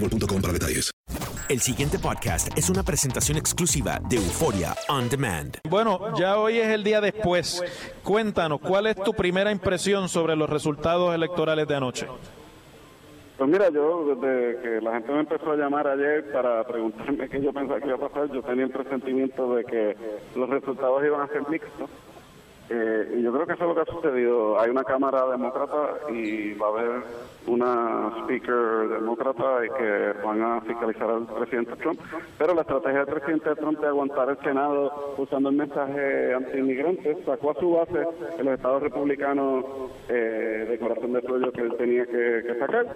boostmobile.com para detalles. El siguiente podcast es una presentación exclusiva de Euforia On Demand. Bueno, ya hoy es el día después. Cuéntanos, ¿cuál es tu primera impresión sobre los resultados electorales de anoche? Pues mira, yo desde que la gente me empezó a llamar ayer para preguntarme qué yo pensaba que iba a pasar, yo tenía el presentimiento de que los resultados iban a ser mixtos. Eh, yo creo que eso es lo que ha sucedido. Hay una Cámara Demócrata y va a haber una speaker demócrata y que van a fiscalizar al presidente Trump. Pero la estrategia del presidente Trump de aguantar el Senado usando el mensaje anti-inmigrante sacó a su base en los estados republicanos eh, de corazón de pollo que él tenía que, sacar.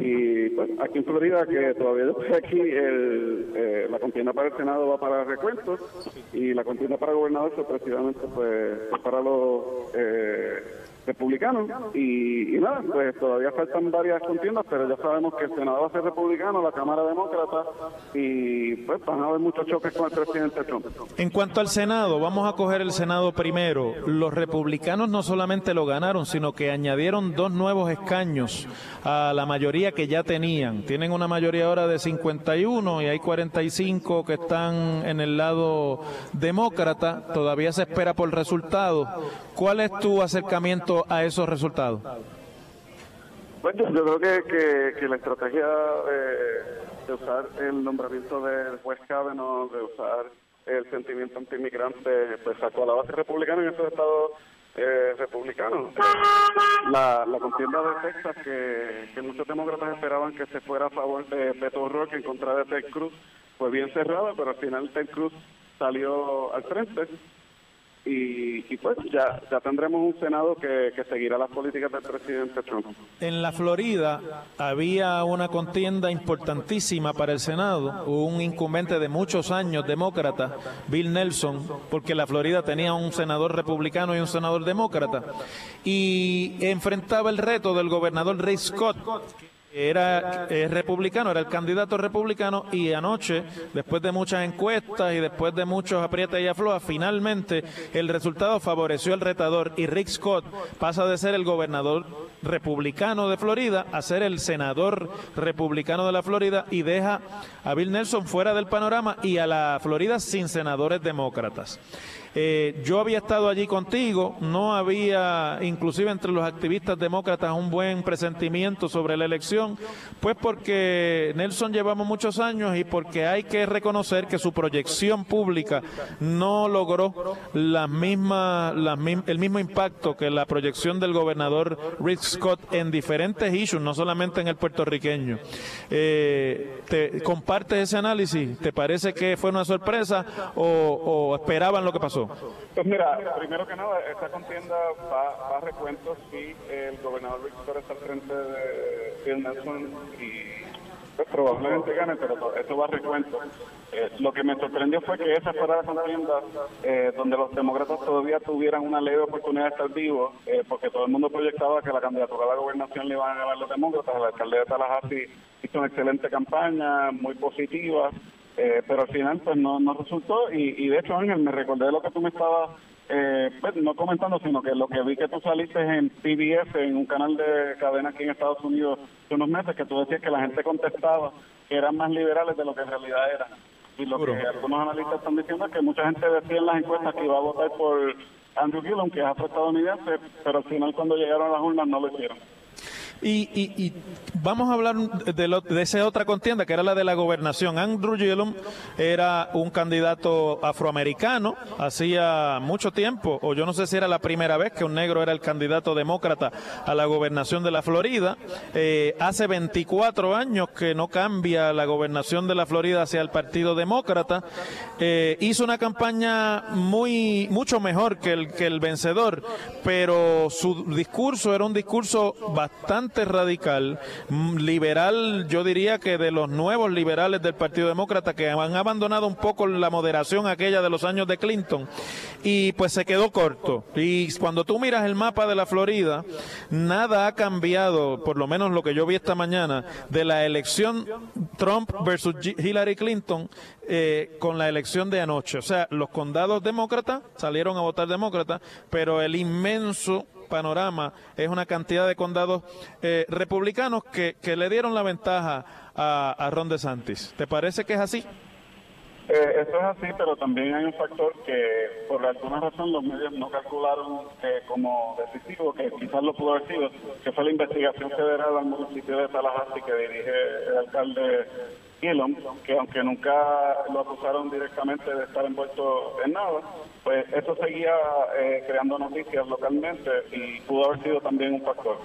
Y pues aquí en Florida, que todavía estoy aquí, eh, la contienda para el Senado va para recuentos y la contienda para gobernador pues, precisamente pues para los eh, republicanos y, nada, pues todavía faltan varias contiendas, pero ya sabemos que el Senado va a ser republicano, la Cámara demócrata y pues van a haber muchos choques con el presidente Trump. En cuanto al Senado, vamos a coger el Senado primero. Los republicanos no solamente lo ganaron, sino que añadieron dos nuevos escaños a la mayoría que ya tenían. Tienen una mayoría ahora de 51 y hay 45 que están en el lado demócrata. Todavía se espera por resultados. ¿Cuál es tu acercamiento a esos resultados? Bueno, yo creo que, que, la estrategia de, de usar el nombramiento del juez Kavanaugh, de usar el sentimiento antiinmigrante, pues sacó a la base republicana en esos estados eh, republicanos. La, la contienda de Texas, que, que muchos demócratas esperaban que se fuera a favor de Beto O'Rourke en contra de Ted Cruz, fue bien cerrada, pero al final Ted Cruz salió al frente y, y pues ya, ya tendremos un Senado que, que seguirá las políticas del presidente Trump. En la Florida había una contienda importantísima para el Senado, un incumbente de muchos años demócrata, Bill Nelson, porque la Florida tenía un senador republicano y un senador demócrata, y enfrentaba el reto del gobernador Ray Scott, era eh, republicano, era el candidato republicano y anoche, después de muchas encuestas y después de muchos aprietes y aflojas, finalmente el resultado favoreció al retador y Rick Scott pasa de ser el gobernador republicano de Florida a ser el senador republicano de la Florida y deja a Bill Nelson fuera del panorama y a la Florida sin senadores demócratas. Eh, yo había estado allí contigo, no había, inclusive entre los activistas demócratas, un buen presentimiento sobre la elección, pues porque Nelson llevamos muchos años y porque hay que reconocer que su proyección pública no logró la misma, el mismo impacto que la proyección del gobernador Rick Scott en diferentes issues, no solamente en el puertorriqueño. Eh, ¿te, ¿Compartes ese análisis? ¿Te parece que fue una sorpresa o, esperaban lo que pasó? Pues mira, primero que nada, esta contienda va, a recuento si el gobernador Scott está al frente de Phil Nelson y pues probablemente gane, pero eso va a recuento. Eh, lo que me sorprendió fue que esa fuera la contienda eh, donde los demócratas todavía tuvieran una leve oportunidad de estar vivos, eh, porque todo el mundo proyectaba que la candidatura a la gobernación le iban a ganar los demócratas. El alcalde de Tallahassee hizo una excelente campaña, muy positiva, pero al final pues no, no resultó. Y, y de hecho, Ángel, me recordé lo que tú me estabas eh, pues, no comentando, sino que lo que vi que tú saliste en PBS, en un canal de cadena aquí en Estados Unidos hace unos meses, que tú decías que la gente contestaba que eran más liberales de lo que en realidad eran. Y lo que algunos analistas están diciendo es que mucha gente decía en las encuestas que iba a votar por Andrew Gillum, que es afroestadounidense, pero al final cuando llegaron a las urnas no lo hicieron. Y, y, vamos a hablar de, de, esa otra contienda, que era la de la gobernación. Andrew Gillum era un candidato afroamericano, hacía mucho tiempo, o yo no sé si era la primera vez que un negro era el candidato demócrata a la gobernación de la Florida. Eh, hace 24 años que no cambia la gobernación de la Florida hacia el Partido Demócrata. Eh, hizo una campaña muy mucho mejor que el, que el vencedor, pero su discurso era un discurso bastante radical, mm, liberal, yo diría que de los nuevos liberales del Partido Demócrata que han abandonado un poco la moderación aquella de los años de Clinton y pues se quedó corto. Y cuando tú miras el mapa de la Florida, nada ha cambiado, por lo menos lo que yo vi esta mañana, de la elección Trump versus Hillary Clinton eh, con la elección de anoche. O sea, los condados demócratas salieron a votar demócrata, pero el inmenso panorama es una cantidad de condados eh, republicanos que, que, le dieron la ventaja a, a Ron DeSantis. ¿Te parece que es así? Eh, eso es así, pero también hay un factor que por alguna razón los medios no calcularon eh, como decisivo, que quizás lo pudo haber que fue la investigación federal al municipio de Tallahassee que dirige el alcalde Que aunque nunca lo acusaron directamente de estar envuelto en nada, pues eso seguía eh, creando noticias localmente y pudo haber sido también un factor.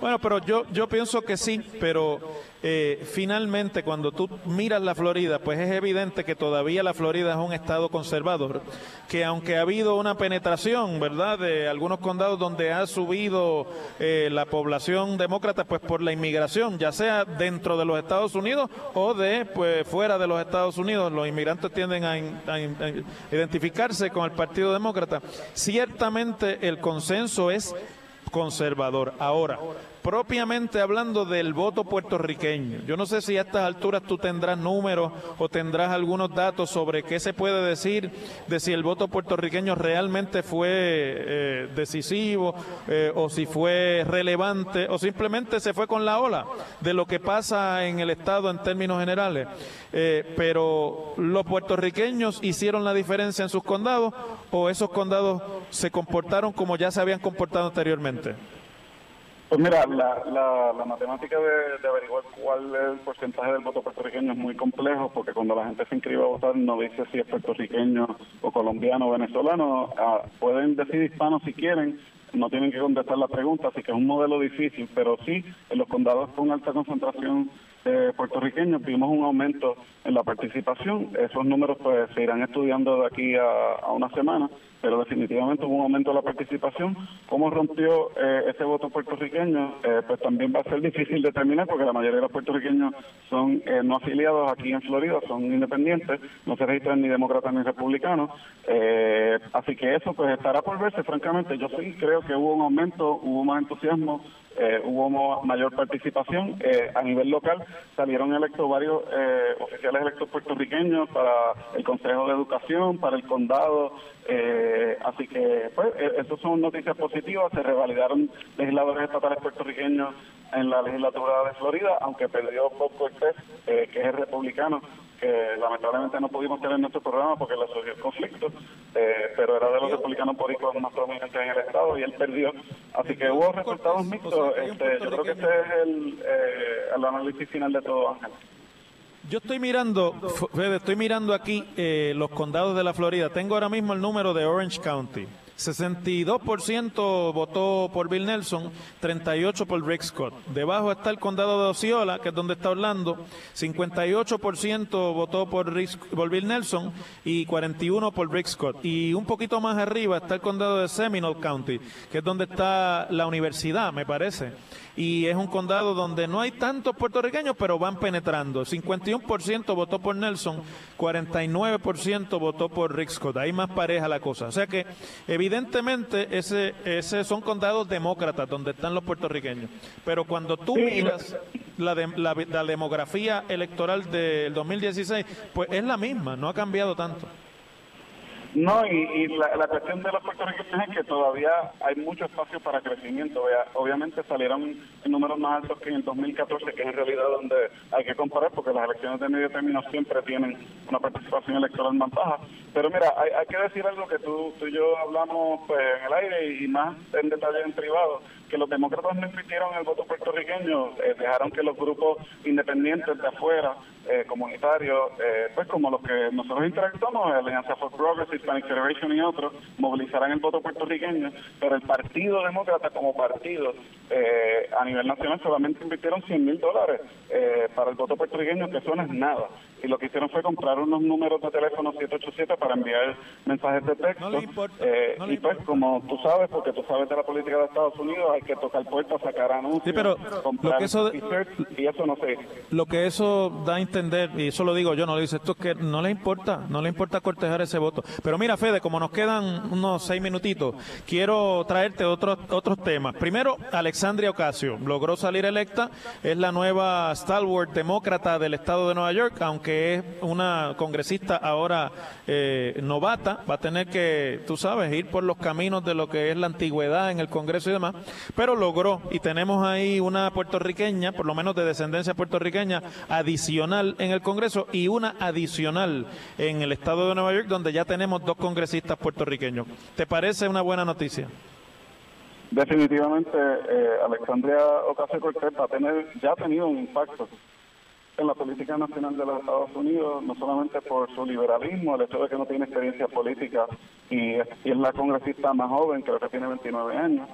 Bueno, pero yo, yo pienso que sí, pero eh, finalmente cuando tú miras la Florida, pues es evidente que todavía la Florida es un estado conservador, que aunque ha habido una penetración, ¿verdad?, de algunos condados donde ha subido eh, la población demócrata, pues por la inmigración, ya sea dentro de los Estados Unidos o de, pues, fuera de los Estados Unidos, los inmigrantes tienden a identificarse con el Partido Demócrata. Ciertamente el consenso es conservador. Ahora, propiamente hablando del voto puertorriqueño, yo no sé si a estas alturas tú tendrás números o tendrás algunos datos sobre qué se puede decir de si el voto puertorriqueño realmente fue eh, decisivo eh, o si fue relevante o simplemente se fue con la ola de lo que pasa en el Estado en términos generales. Eh, pero los puertorriqueños hicieron la diferencia en sus condados o esos condados se comportaron como ya se habían comportado anteriormente. Pues mira, la, la, matemática de, averiguar cuál es el porcentaje del voto puertorriqueño es muy complejo porque cuando la gente se inscribe a votar no dice si es puertorriqueño o colombiano o venezolano. Ah, pueden decir hispanos si quieren, no tienen que contestar la pregunta, así que es un modelo difícil, pero sí, en los condados con alta concentración eh, puertorriqueños vimos un aumento en la participación. Esos números pues se irán estudiando de aquí a, una semana, pero definitivamente hubo un aumento de la participación. ¿Cómo rompió eh, ese voto puertorriqueño? Eh, pues también va a ser difícil determinar porque la mayoría de los puertorriqueños son eh, no afiliados aquí en Florida, son independientes, no se registran ni demócratas ni republicanos. así que eso pues estará por verse, francamente. Yo sí creo que hubo un aumento, hubo más entusiasmo eh, hubo mayor participación. Eh, a nivel local salieron electos varios eh, oficiales electos puertorriqueños para el Consejo de Educación, para el condado. así que, pues, esas son noticias positivas. Se revalidaron legisladores estatales puertorriqueños en la legislatura de Florida, aunque perdió Bob Cortés, que es el republicano que lamentablemente no pudimos tener en nuestro programa porque le surgió el conflicto, eh, pero era de los republicanos boricuas más prominentes en el estado y él perdió. Así que hubo resultados mixtos. Este, yo creo que este es el, eh, el análisis final de todo, Ángel. Yo estoy mirando, Fede, estoy mirando aquí eh, los condados de la Florida. Tengo ahora mismo el número de Orange County. 62% votó por Bill Nelson, 38% por Rick Scott. Debajo está el condado de Osceola, que es donde está Orlando, 58% votó por, por Bill Nelson y 41% por Rick Scott. Y un poquito más arriba está el condado de Seminole County, que es donde está la universidad, me parece y es un condado donde no hay tantos puertorriqueños, pero van penetrando. 51% votó por Nelson, 49% votó por Rick Scott. Hay más pareja la cosa. O sea que evidentemente ese, ese son condados demócratas donde están los puertorriqueños. Pero cuando tú miras la, la, la demografía electoral del 2016, pues es la misma, no ha cambiado tanto. No, y, la, cuestión de los puertorriqueños es que todavía hay mucho espacio para crecimiento. Obviamente salieron números más altos que en el 2014, que es en realidad donde hay que comparar, porque las elecciones de medio término siempre tienen una participación electoral más baja. Pero mira, hay, que decir algo que tú, tú y yo hablamos pues, en el aire y más en detalle en privado que los demócratas no invirtieron el voto puertorriqueño, eh, dejaron que los grupos independientes de afuera, eh, comunitarios, eh, pues como los que nosotros interactuamos, Alianza for Progress, Hispanic Federation y otros, movilizaran el voto puertorriqueño, pero el Partido Demócrata como partido a nivel nacional solamente invirtieron 100 mil dólares para el voto puertorriqueño, que eso no es nada. Y lo que hicieron fue comprar unos números de teléfono 787 para enviar mensajes de texto. y pues como tú sabes, porque tú sabes de la política de Estados Unidos, que tocar puertas, sacar anuncios, sí, pero lo que eso, y eso no sé. Lo que eso da a entender, y eso lo digo yo, no lo dice esto, es que no le importa, no le importa cortejar ese voto. Pero mira, Fede, como nos quedan unos seis minutitos, quiero traerte otros, otros temas. Primero, Alexandria Ocasio logró salir electa, es la nueva stalwart demócrata del estado de Nueva York, aunque es una congresista ahora eh, novata, va a tener que, tú sabes, ir por los caminos de lo que es la antigüedad en el Congreso y demás. Pero logró y tenemos ahí una puertorriqueña, por lo menos de descendencia puertorriqueña, adicional en el Congreso y una adicional en el estado de Nueva York, donde ya tenemos dos congresistas puertorriqueños. ¿Te parece una buena noticia? Definitivamente, eh, Alexandria Ocasio Cortez va a tener, ya ha tenido un impacto en la política nacional de los Estados Unidos, no solamente por su liberalismo, el hecho de que no tiene experiencia política y es, la congresista más joven, creo que tiene 29 años,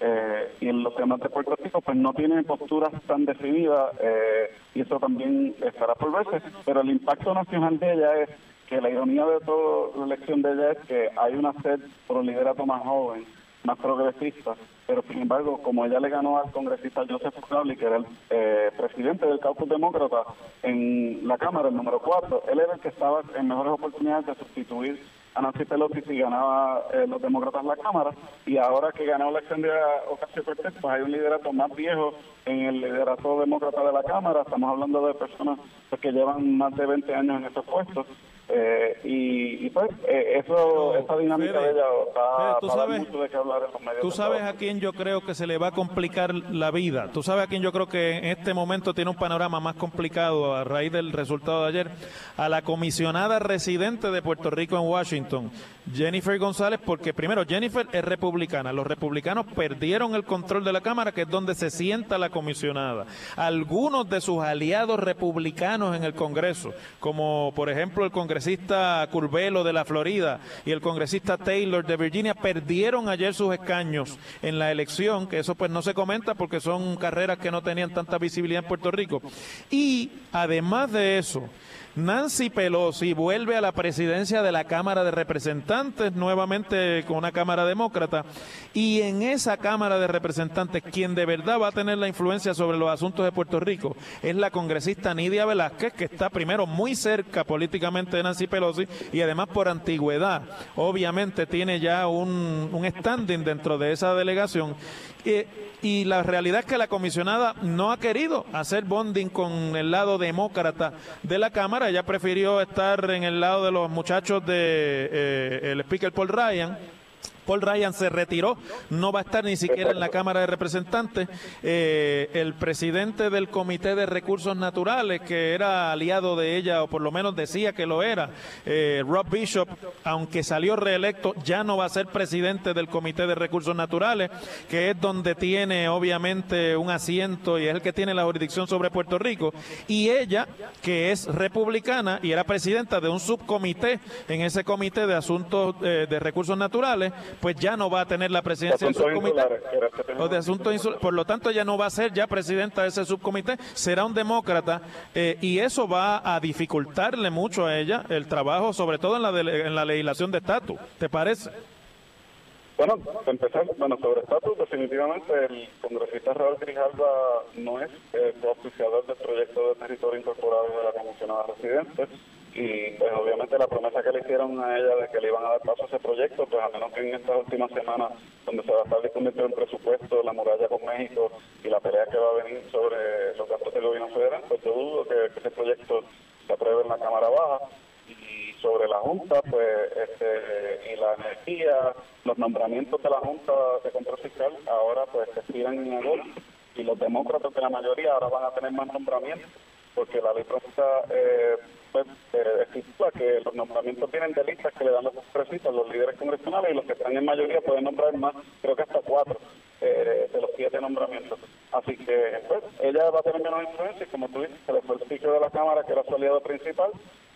eh, y en los temas de Puerto Rico pues no tienen posturas tan definidas eh, y eso también estará por verse, pero el impacto nacional de ella es que la ironía de toda la elección de ella es que hay una sed por un liderato más joven, más progresista, pero sin embargo, como ella le ganó al congresista Joseph Crowley, que era el eh, presidente del caucus demócrata en la Cámara, el número 4, él era el que estaba en mejores oportunidades de sustituir a Nancy Pelosi si ganaba eh, los demócratas la Cámara. Y ahora que ganó Alexandria Ocasio-Cortez pues hay un liderato más viejo en el liderato demócrata de la Cámara. Estamos hablando de personas pues, que llevan más de 20 años en estos puestos eh, y, pues eh, eso esa dinámica de ella va, ¿tú sabes, mucho de qué hablar en los medios tú sabes a quién yo creo que se le va a complicar la vida. Tú sabes a quién yo creo que en este momento tiene un panorama más complicado a raíz del resultado de ayer. A la comisionada residente de Puerto Rico en Washington Jennifer González porque primero Jennifer es republicana los republicanos perdieron el control de la Cámara que es donde se sienta la comisionada algunos de sus aliados republicanos en el Congreso como por ejemplo el congresista Curvelo de la Florida y el congresista Taylor de Virginia perdieron ayer sus escaños en la elección, que eso pues no se comenta porque son carreras que no tenían tanta visibilidad en Puerto Rico. Y además de eso, Nancy Pelosi vuelve a la presidencia de la Cámara de Representantes, nuevamente con una Cámara Demócrata, y en esa Cámara de Representantes, quien de verdad va a tener la influencia sobre los asuntos de Puerto Rico es la congresista Nidia Velázquez, que está primero muy cerca políticamente de Nancy Pelosi y además por antigüedad, obviamente tiene ya un, un standing dentro de esa delegación y la realidad es que la comisionada no ha querido hacer bonding con el lado demócrata de la Cámara. Ella prefirió estar en el lado de los muchachos de eh, el speaker Paul Ryan Paul Ryan se retiró, no va a estar ni siquiera en la Cámara de Representantes. Eh, el presidente del Comité de Recursos Naturales, que era aliado de ella, o por lo menos decía que lo era, eh, Rob Bishop, aunque salió reelecto, ya no va a ser presidente del Comité de Recursos Naturales, que es donde tiene obviamente un asiento y es el que tiene la jurisdicción sobre Puerto Rico. Y ella, que es republicana y era presidenta de un subcomité en ese comité de asuntos eh, de recursos naturales, pues ya no va a tener la presidencia del subcomité. O de asuntos por lo tanto, ella no va a ser ya presidenta de ese subcomité, será un demócrata eh, y eso va a dificultarle mucho a ella el trabajo, sobre todo en la, en la legislación de estatus. ¿Te parece? Bueno, para empezar, bueno, sobre estatus, definitivamente el congresista Raúl Grijalva no es el oficiador del proyecto de territorio incorporado de la comisionada residente y pues obviamente la promesa que le hicieron a ella de que le iban a dar paso a ese proyecto, pues a menos que en estas últimas semanas, donde se va a estar discutiendo el presupuesto, la muralla con México y la pelea que va a venir sobre los gastos del gobierno federal, pues yo dudo que, ese proyecto se apruebe en la Cámara Baja. Y sobre la Junta, pues, este, y la energía, los nombramientos de la Junta de Control Fiscal ahora pues se expiran en agosto. Y los demócratas de la mayoría ahora van a tener más nombramientos porque la ley pronta eh, pues, eh, que los nombramientos vienen de listas que le dan los congresistas, los líderes congresionales y los que están en mayoría pueden nombrar más, creo que hasta cuatro eh, de los siete nombramientos. Así que pues, ella va a tener menos influencia y como tú dices, se le fue el speaker de la Cámara que era su aliado principal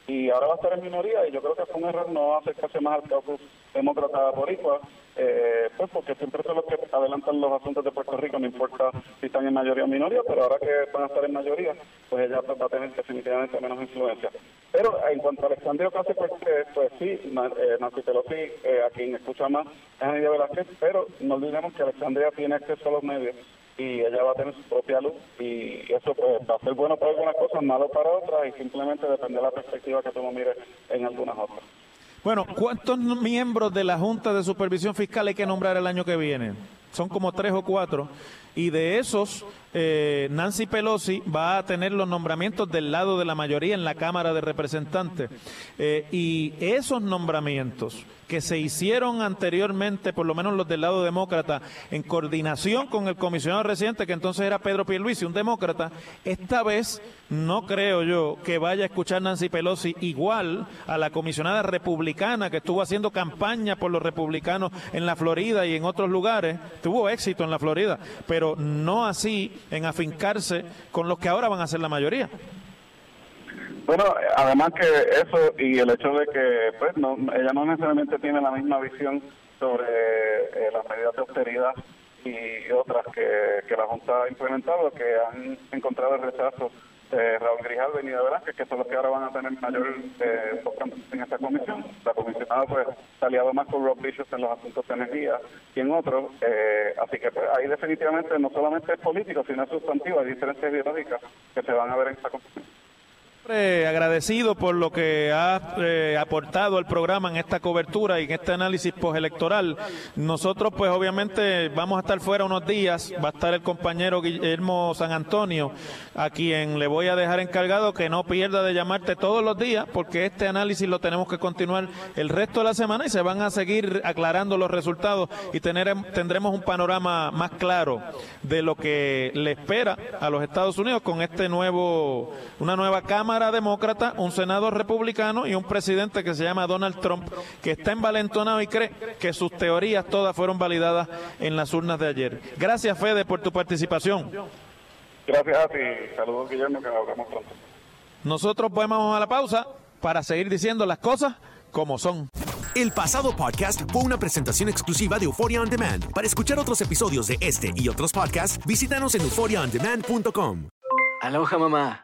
y ahora va a estar en minoría y yo creo que fue un error no acercarse más al caucus demócrata boricua, eh, pues porque siempre son los que adelantan los asuntos de Puerto Rico, no importa si están en mayoría o minoría, pero ahora que van a estar en mayoría, pues ella va a tener definitivamente menos influencia. Pero en cuanto a Alexandria Ocasio, pues, sí, eh, Nancy Pelosi, eh, a quien escucha más es Anidia Velázquez, pero no olvidemos que Alexandria tiene acceso a los medios y ella va a tener su propia luz y eso pues va a ser bueno para algunas cosas, malo para otras y simplemente depende de la perspectiva que tú mires en algunas otras. Bueno, ¿cuántos miembros de la Junta de Supervisión Fiscal hay que nombrar el año que viene? Son como tres o cuatro. Y de esos, eh, Nancy Pelosi va a tener los nombramientos del lado de la mayoría en la Cámara de Representantes. Eh, y esos nombramientos que se hicieron anteriormente, por lo menos los del lado demócrata, en coordinación con el comisionado residente, que entonces era Pedro Pierluisi, un demócrata, esta vez no creo yo que vaya a escuchar Nancy Pelosi igual a la comisionada republicana que estuvo haciendo campaña por los republicanos en la Florida y en otros lugares, tuvo éxito en la Florida, pero no así en afincarse con los que ahora van a ser la mayoría. Bueno, además que eso y el hecho de que pues no, ella no necesariamente tiene la misma visión sobre eh, las medidas de austeridad y otras que, que la Junta ha implementado, que han encontrado el rechazo de Raúl Grijalva y Nida Velázquez, que son los que ahora van a tener mayor eh, en esta comisión. La comisionada pues ha aliado más con Rob Bishop en los asuntos de energía y en otros, eh, así que pues, ahí definitivamente no solamente es político, sino es sustantivo, hay diferencias ideológicas que se van a ver en esta comisión agradecido por lo que ha eh, aportado el programa en esta cobertura y en este análisis postelectoral. Nosotros, pues obviamente, vamos a estar fuera unos días. Va a estar el compañero Guillermo San Antonio, a quien le voy a dejar encargado que no pierda de llamarte todos los días, porque este análisis lo tenemos que continuar el resto de la semana y se van a seguir aclarando los resultados y tener, tendremos un panorama más claro de lo que le espera a los Estados Unidos con este nuevo, una nueva cámara Demócrata, un senador republicano y un presidente que se llama Donald Trump, que está envalentonado y cree que sus teorías todas fueron validadas en las urnas de ayer. Gracias, Fede, por tu participación. Gracias a ti. Saludos, Guillermo, que hablamos pronto. Nosotros vamos a la pausa para seguir diciendo las cosas como son. El pasado podcast fue una presentación exclusiva de Euphoria On Demand. Para escuchar otros episodios de este y otros podcasts, visítanos en euphoriaondemand.com. Aloha, mamá.